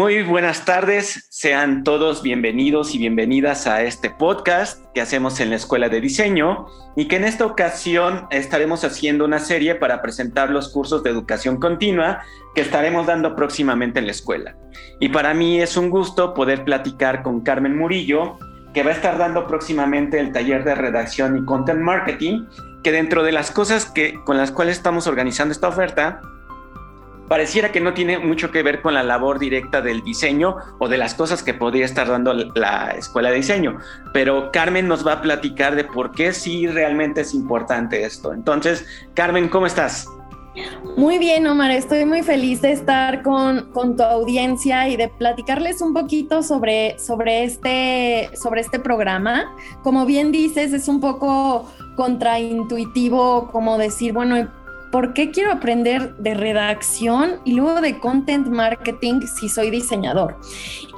Muy buenas tardes, sean todos bienvenidos y bienvenidas a este podcast que hacemos en la Escuela de Diseño y que en esta ocasión estaremos haciendo una serie para presentar los cursos de educación continua que estaremos dando próximamente en la escuela. Y para mí es un gusto poder platicar con Carmen Murillo, que va a estar dando próximamente el taller de redacción y content marketing, que dentro de las cosas que, con las cuales estamos organizando esta oferta, pareciera que no tiene mucho que ver con la labor directa del diseño o de las cosas que podría estar dando la escuela de diseño. Pero Carmen nos va a platicar de por qué sí realmente es importante esto. Entonces, Carmen, ¿cómo estás? Muy bien, Omar, estoy muy feliz de estar con, con, tu audiencia y de platicarles un poquito sobre, sobre, este, sobre este programa. Como bien dices, es un poco contraintuitivo como decir, bueno, ¿por qué quiero aprender de redacción y luego de content marketing si soy diseñador?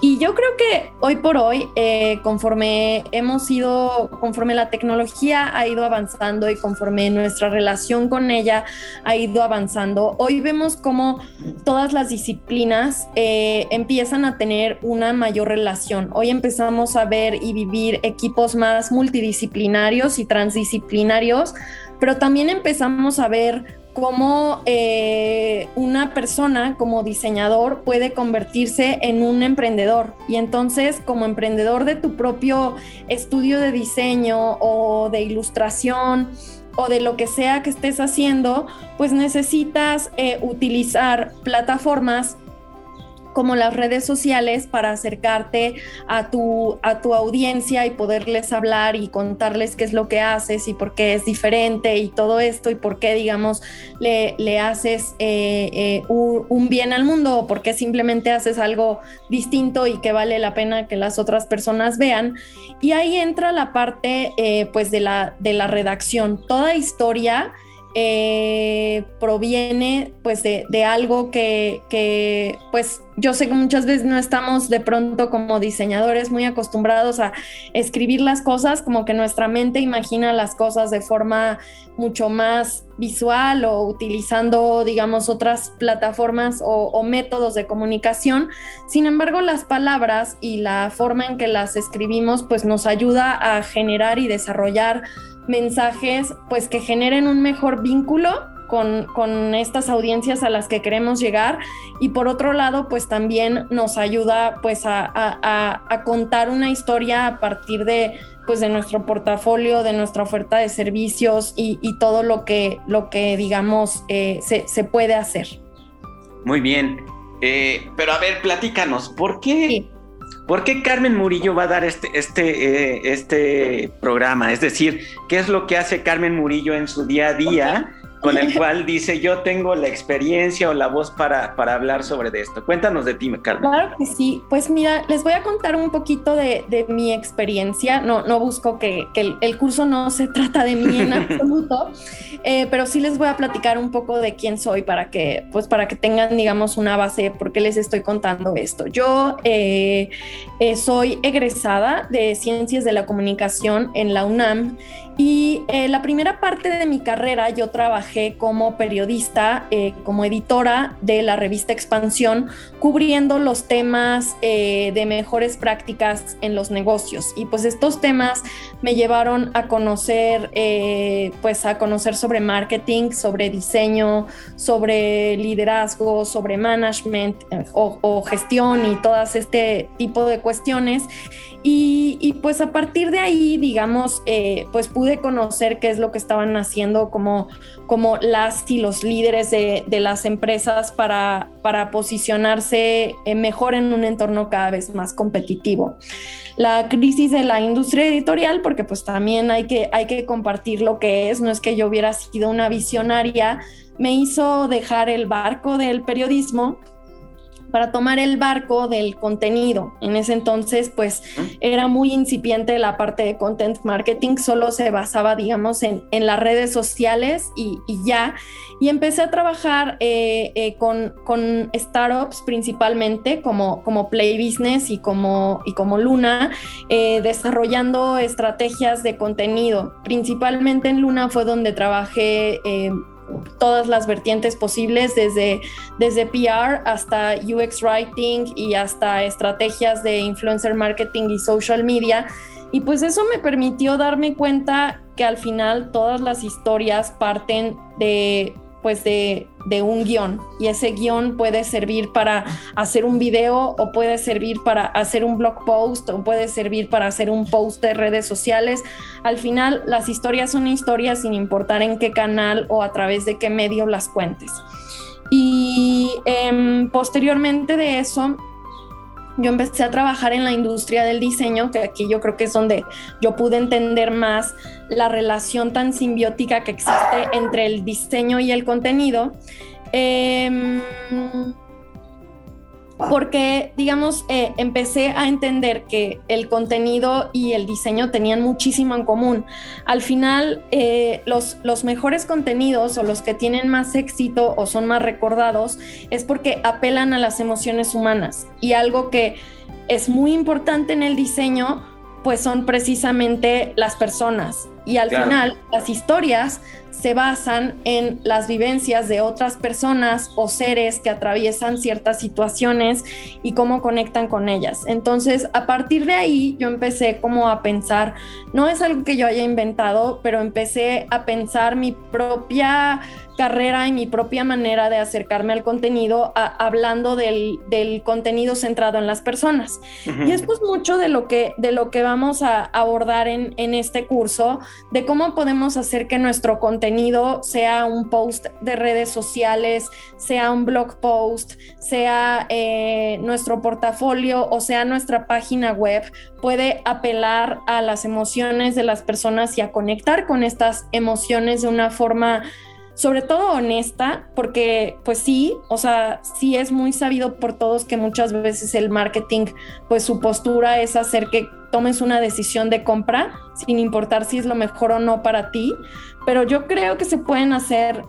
Y yo creo que hoy por hoy, eh, conforme hemos ido, conforme la tecnología ha ido avanzando y conforme nuestra relación con ella ha ido avanzando, hoy vemos cómo todas las disciplinas eh, empiezan a tener una mayor relación. Hoy empezamos a ver y vivir equipos más multidisciplinarios y transdisciplinarios, pero también empezamos a ver cómo eh, una persona como diseñador puede convertirse en un emprendedor. Y entonces como emprendedor de tu propio estudio de diseño o de ilustración, o de lo que sea que estés haciendo, pues necesitas eh, utilizar plataformas como las redes sociales para acercarte a tu, a tu audiencia y poderles hablar y contarles qué es lo que haces y por qué es diferente y todo esto y por qué, digamos, le, le haces eh, eh, un, bien al mundo o por qué simplemente haces algo distinto y que vale la pena que las otras personas vean. Y ahí entra la parte, eh, pues, de la, de la redacción. Toda historia eh, proviene pues de, algo que, que, pues yo sé que muchas veces no estamos de pronto como diseñadores muy acostumbrados a escribir las cosas, como que nuestra mente imagina las cosas de forma mucho más visual o utilizando digamos otras plataformas o, o métodos de comunicación. Sin embargo, las palabras y la forma en que las escribimos pues nos ayuda a generar y desarrollar mensajes pues que generen un mejor vínculo con, con, estas audiencias a las que queremos llegar y por otro lado pues también nos ayuda pues a, a, contar una historia a partir de pues de nuestro portafolio, de nuestra oferta de servicios y, y todo lo que, lo que digamos eh, se, se, puede hacer. Muy bien, eh, pero a ver, platícanos, ¿por qué? ¿Por qué Carmen Murillo va a dar este, este, eh, este programa? Es decir, ¿qué es lo que hace Carmen Murillo en su día a día? Con el cual dice yo tengo la experiencia o la voz para, para hablar sobre esto. Cuéntanos de ti, Carmen. Claro que sí. Pues mira, les voy a contar un poquito de, de mi experiencia. No, no busco que, que el, curso no se trata de mí en absoluto, eh, pero sí les voy a platicar un poco de quién soy para que, pues para que tengan, digamos, una base por qué les estoy contando esto. Yo eh, eh, soy egresada de Ciencias de la Comunicación en la UNAM y la primera parte de mi carrera yo trabajé como periodista, eh, como editora de la revista Expansión, cubriendo los temas eh, de mejores prácticas en los negocios. Y pues estos temas me llevaron a conocer, pues a conocer sobre marketing, sobre diseño, sobre liderazgo, sobre management o, gestión y todas este tipo de cuestiones. Y, pues a partir de ahí, digamos, eh, pues pude conocer qué es lo que estaban haciendo como, como las y los líderes de, las empresas para, para posicionarse eh, mejor en un entorno cada vez más competitivo. La crisis de la industria editorial, porque pues también hay que, hay que compartir lo que es, no es que yo hubiera sido una visionaria, me hizo dejar el barco del periodismo para tomar el barco del contenido. En ese entonces, pues era muy incipiente la parte de content marketing, solo se basaba, digamos, en, en las redes sociales y, ya. Y empecé a trabajar eh, eh, con, con, startups principalmente, como, como Play Business y como, y como Luna, eh, desarrollando estrategias de contenido. Principalmente en Luna fue donde trabajé todas las vertientes posibles, desde, desde PR hasta UX Writing y hasta estrategias de influencer marketing y social media. Y pues eso me permitió darme cuenta que al final todas las historias parten de pues de, un guion y ese guion puede servir para hacer un video o puede servir para hacer un blog post o puede servir para hacer un post de redes sociales. Al final las historias son historias sin importar en qué canal o a través de qué medio las cuentes. Y em, posteriormente de eso yo empecé a trabajar en la industria del diseño, que aquí yo creo que es donde yo pude entender más la relación tan simbiótica que existe entre el diseño y el contenido. Em, porque, digamos, eh, empecé a entender que el contenido y el diseño tenían muchísimo en común. Al final, eh, los, los mejores contenidos o los que tienen más éxito o son más recordados es porque apelan a las emociones humanas. Y algo que es muy importante en el diseño, pues son precisamente las personas. Y al final, las historias se basan en las vivencias de otras personas o seres que atraviesan ciertas situaciones y cómo conectan con ellas. Entonces, a partir de ahí, yo empecé como a pensar, no es algo que yo haya inventado, pero empecé a pensar mi propia carrera y mi propia manera de acercarme al contenido hablando del, contenido centrado en las personas. Y es pues mucho de lo que, de lo que vamos a abordar en, este curso, de cómo podemos hacer que nuestro contenido sea un post de redes sociales, sea un blog post, sea eh, nuestro portafolio o sea nuestra página web, puede apelar a las emociones de las personas y a conectar con estas emociones de una forma sobre todo honesta, porque pues sí, o sea, sí es muy sabido por todos que muchas veces el marketing, pues su postura es hacer que tomes una decisión de compra, sin importar si es lo mejor o no para ti, pero yo creo que se pueden hacer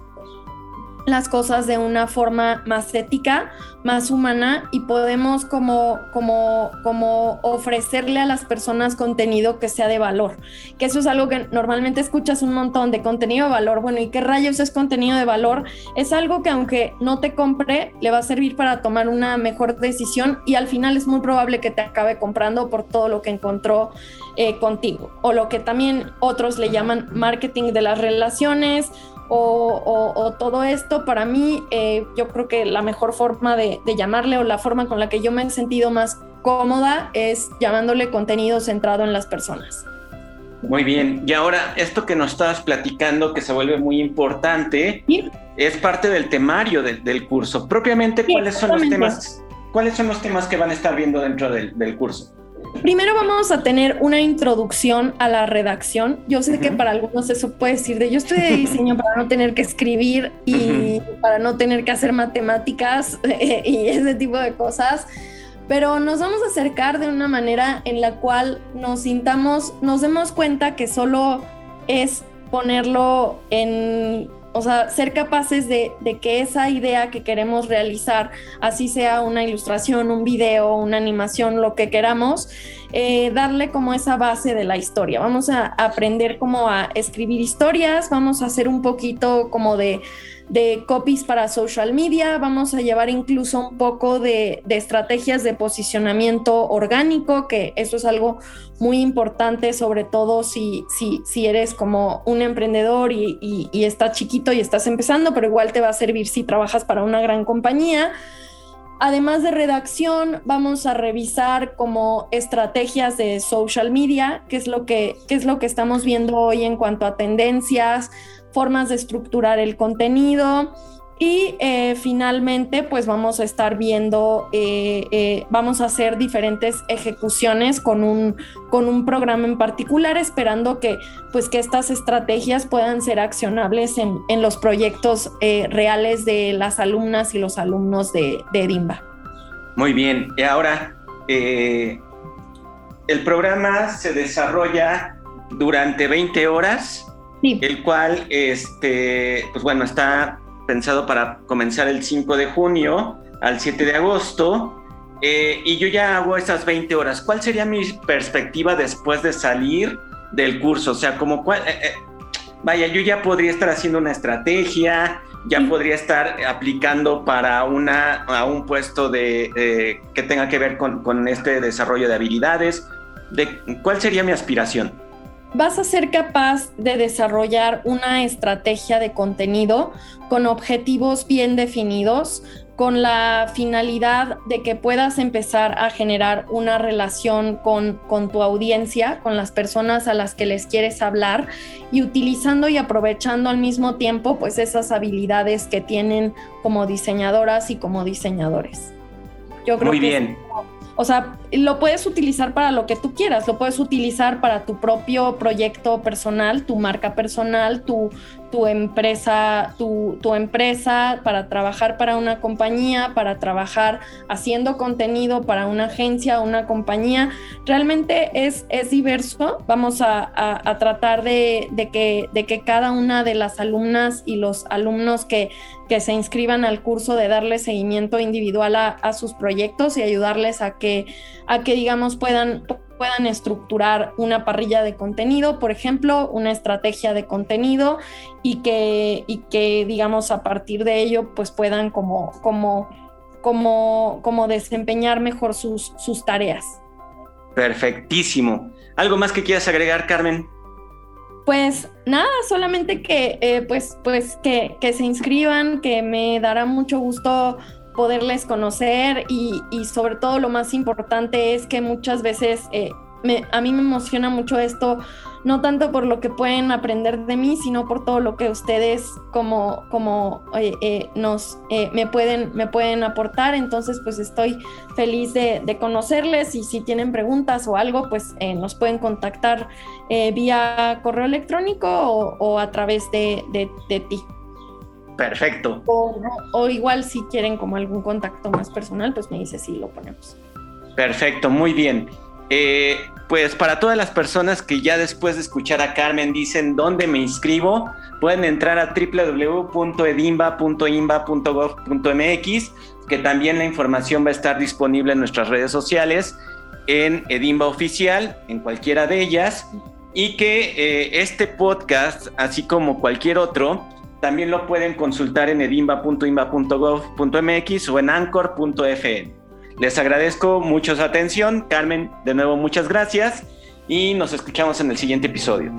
las cosas de una forma más ética, más humana y podemos como, como, como ofrecerle a las personas contenido que sea de valor. Que eso es algo que normalmente escuchas un montón de contenido de valor. Bueno, ¿y qué rayos es contenido de valor? Es algo que aunque no te compre, le va a servir para tomar una mejor decisión y al final es muy probable que te acabe comprando por todo lo que encontró eh, contigo. O lo que también otros le llaman marketing de las relaciones o, todo esto, para mí eh, yo creo que la mejor forma de, llamarle o la forma con la que yo me he sentido más cómoda es llamándole contenido centrado en las personas. Muy bien, y ahora esto que nos estabas platicando que se vuelve muy importante es parte del temario del curso. Propiamente, ¿cuáles son los temas? ¿Cuáles son los temas que van a estar viendo dentro del curso? Primero vamos a tener una introducción a la redacción. Yo sé que para algunos eso puede decir de yo estoy de diseño para no tener que escribir y para no tener que hacer matemáticas y ese tipo de cosas, pero nos vamos a acercar de una manera en la cual nos sintamos, nos demos cuenta que solo es ponerlo en o sea, ser capaces de, que esa idea que queremos realizar, así sea una ilustración, un video, una animación, lo que queramos, eh, darle como esa base de la historia. Vamos a aprender cómo a escribir historias, vamos a hacer un poquito como de de copies para social media, vamos a llevar incluso un poco de, estrategias de posicionamiento orgánico, que eso es algo muy importante, sobre todo si, si, si eres como un emprendedor y, y, estás chiquito y estás empezando, pero igual te va a servir si trabajas para una gran compañía. Además de redacción, vamos a revisar como estrategias de social media, qué es lo que, qué es lo que estamos viendo hoy en cuanto a tendencias, formas de estructurar el contenido. Y eh, finalmente, pues vamos a estar viendo, eh, eh, vamos a hacer diferentes ejecuciones con un, con un programa en particular, esperando que, pues, que estas estrategias puedan ser accionables en, en los proyectos reales de las alumnas y los alumnos de, de. Muy bien, y ahora el programa se desarrolla durante 20 horas el cual, este, pues bueno, está pensado para comenzar el 5 de junio al 7 de agosto. Eh, y yo ya hago esas 20 horas. ¿Cuál sería mi perspectiva después de salir del curso? O sea, como cuál, eh, eh, vaya, yo ya podría estar haciendo una estrategia, ya podría estar aplicando para una, a un puesto de, que tenga que ver con, con este desarrollo de habilidades. De, ¿Cuál sería mi aspiración? Vas a ser capaz de desarrollar una estrategia de contenido con objetivos bien definidos, con la finalidad de que puedas empezar a generar una relación con, con, tu audiencia, con las personas a las que les quieres hablar y utilizando y aprovechando al mismo tiempo pues esas habilidades que tienen como diseñadoras y como diseñadores. Yo creo Muy bien. O sea, lo puedes utilizar para lo que tú quieras, lo puedes utilizar para tu propio proyecto personal, tu marca personal, tu, tu empresa, tu, tu, empresa, para trabajar para una compañía, para trabajar haciendo contenido para una agencia, una compañía. Realmente es, es diverso. Vamos a, a, tratar de, de, que, de que cada una de las alumnas y los alumnos que, que se inscriban al curso de darle seguimiento individual a, a sus proyectos y ayudarles a que, a que digamos, puedan puedan estructurar una parrilla de contenido, por ejemplo, una estrategia de contenido y que, y que digamos, a partir de ello, pues puedan como, como, como, como desempeñar mejor sus, sus tareas. Perfectísimo. ¿Algo más que quieras agregar, Carmen? Pues nada, solamente que, eh, pues, pues que, que se inscriban, que me dará mucho gusto poderles conocer y, sobre todo lo más importante es que muchas veces eh, a mí me emociona mucho esto, no tanto por lo que pueden aprender de mí, sino por todo lo que ustedes como, como eh, eh, nos me, pueden, me pueden aportar. Entonces, pues estoy feliz de, conocerles y si tienen preguntas o algo, pues nos pueden contactar vía correo electrónico o, a través de, de ti. Perfecto. O, igual si quieren como algún contacto más personal, pues me dice si lo ponemos. Perfecto, muy bien. Eh, pues para todas las personas que ya después de escuchar a Carmen dicen dónde me inscribo, pueden entrar a www.edimba.imba.gov.mx, que también la información va a estar disponible en nuestras redes sociales, en Edimba Oficial, en cualquiera de ellas, y que eh, este podcast, así como cualquier otro, también lo pueden consultar en edimba.imba.gov.mx o en anchor.fm. Les agradezco mucho su atención. Carmen, de nuevo muchas gracias y nos escuchamos en el siguiente episodio.